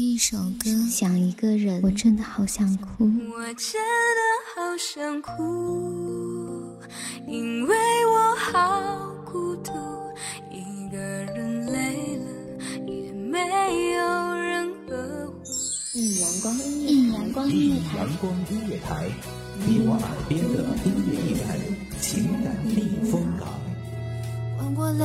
一首歌，想一个人，我真的好想哭。我真的好想哭，因为我好孤独，一个人累了也没有人呵护。一阳光音乐，一阳光音乐台，阳光音乐台，你我耳边的音乐驿站，情感避风港。换过来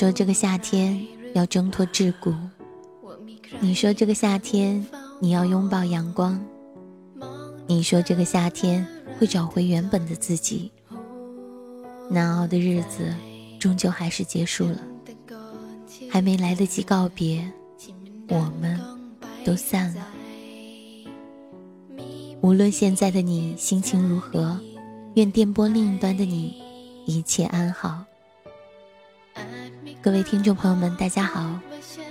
说这个夏天要挣脱桎梏，你说这个夏天你要拥抱阳光，你说这个夏天会找回原本的自己。难熬的日子终究还是结束了，还没来得及告别，我们都散了。无论现在的你心情如何，愿电波另一端的你一切安好。各位听众朋友们，大家好，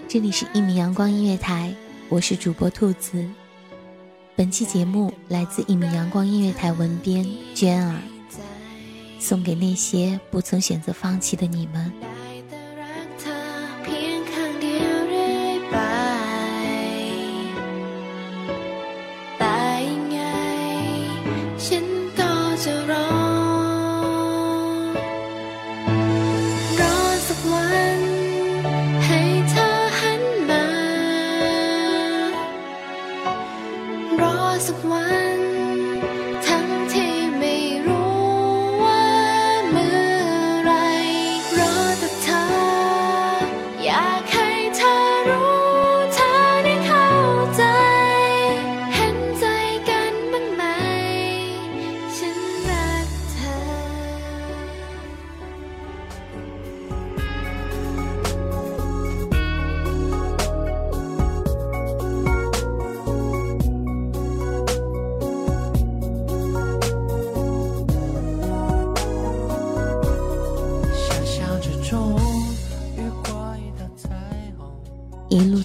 这里是一米阳光音乐台，我是主播兔子。本期节目来自一米阳光音乐台文编娟儿，送给那些不曾选择放弃的你们。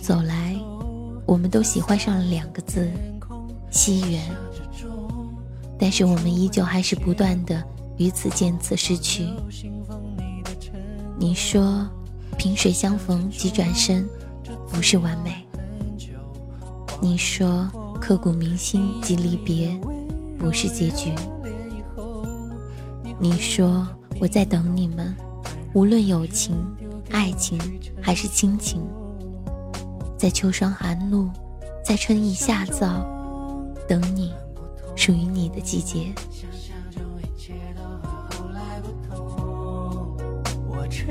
走来，我们都喜欢上了两个字——惜缘。但是我们依旧还是不断的与此见此失去。你说，萍水相逢即转身，不是完美。你说，刻骨铭心即离别，不是结局。你说，我在等你们，无论友情、爱情还是亲情。在秋霜寒露，在春意夏燥，等你，属于你的季节。承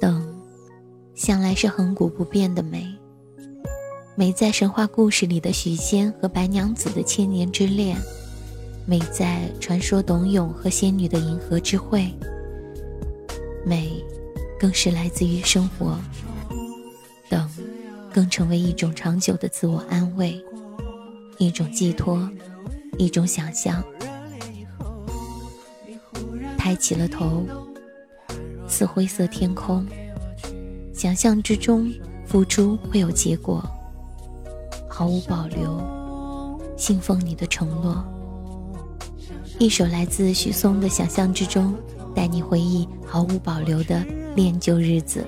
等，向来是恒古不变的美。美在神话故事里的许仙和白娘子的千年之恋，美在传说董永和仙女的银河之会。美，更是来自于生活。等，更成为一种长久的自我安慰，一种寄托，一种想象。抬起了头，似灰色天空，想象之中付出会有结果，毫无保留，信奉你的承诺。一首来自许嵩的《想象之中》，带你回忆毫无保留的练就日子。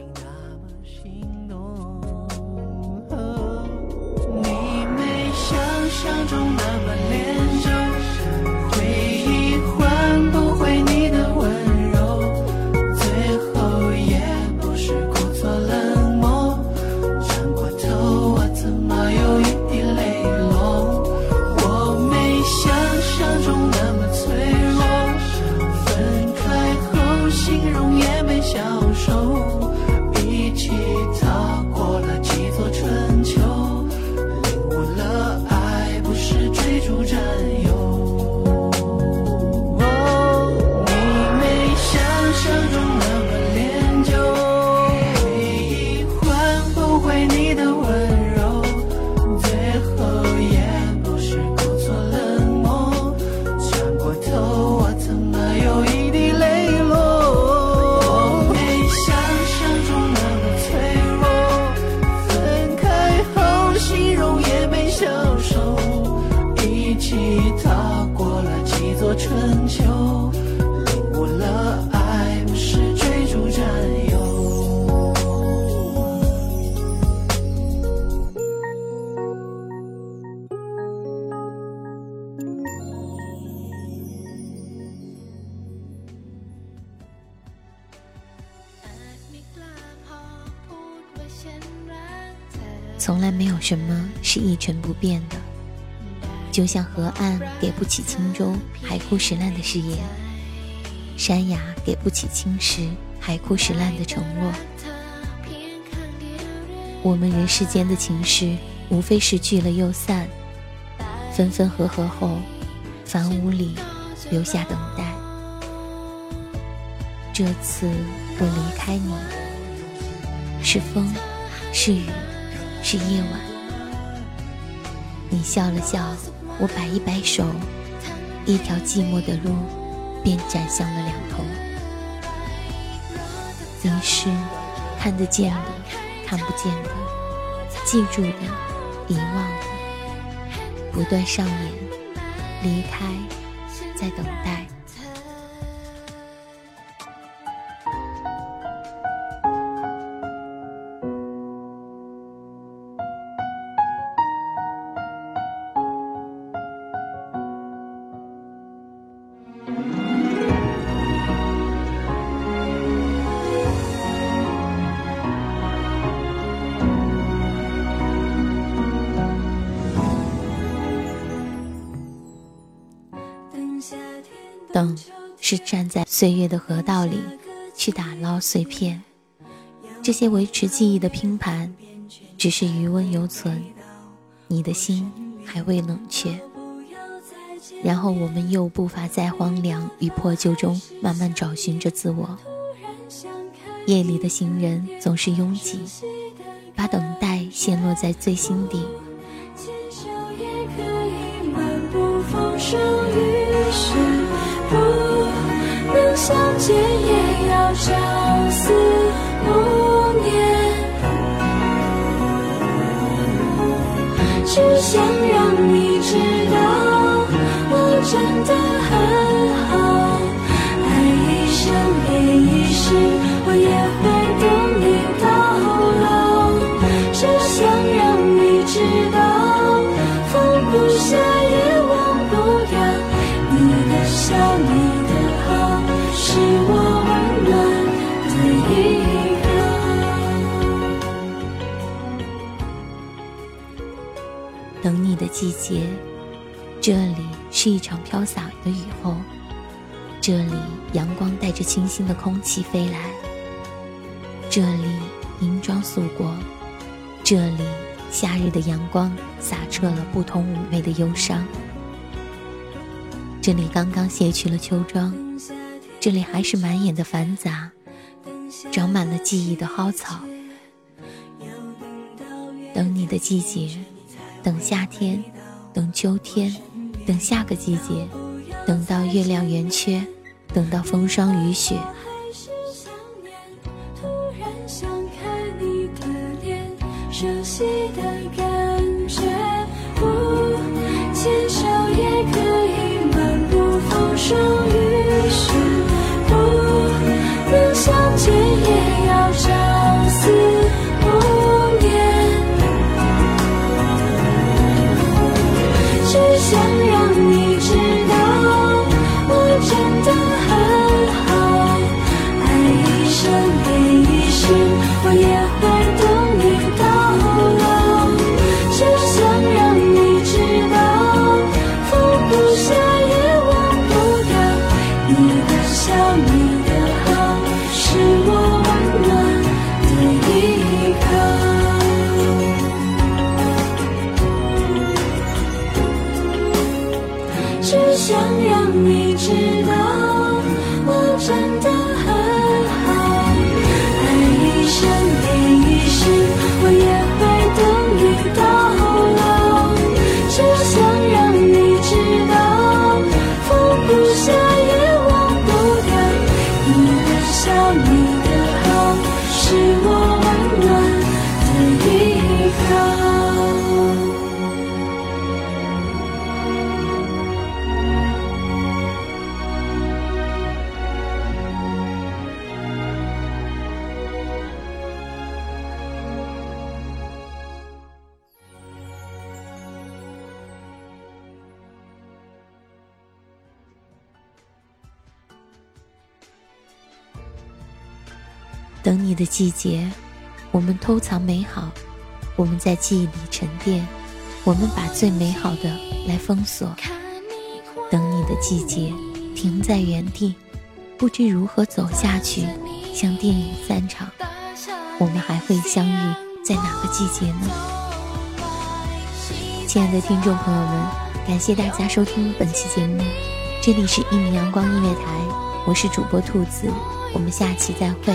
从来没有什么是一成不变的，就像河岸给不起轻舟，海枯石烂的誓言；山崖给不起青石，海枯石烂的承诺。我们人世间的情事，无非是聚了又散，分分合合后，房屋里留下等待。这次我离开你，是风，是雨。是夜晚，你笑了笑，我摆一摆手，一条寂寞的路便展向了两头。你是看得见的，看不见的，记住的，遗忘的，不断上演，离开，在等待。等，是站在岁月的河道里去打捞碎片，这些维持记忆的拼盘，只是余温犹存，你的心还未冷却。然后我们又步伐在荒凉与破旧中慢慢找寻着自我。夜里的行人总是拥挤，把等待陷落在最心底。见，也要朝思暮念。只想让你知道，我真的很等你的季节，这里是一场飘洒的雨后，这里阳光带着清新的空气飞来，这里银装素裹，这里夏日的阳光洒彻了不同妩媚的忧伤。这里刚刚卸去了秋装，这里还是满眼的繁杂，长满了记忆的蒿草。等你的季节，等夏天，等秋天，等下个季节，等到月亮圆缺，等到风霜雨雪。等你的季节，我们偷藏美好，我们在记忆里沉淀，我们把最美好的来封锁。等你的季节，停在原地，不知如何走下去，像电影散场，我们还会相遇在哪个季节呢？亲爱的听众朋友们，感谢大家收听本期节目，这里是一米阳光音乐台，我是主播兔子，我们下期再会。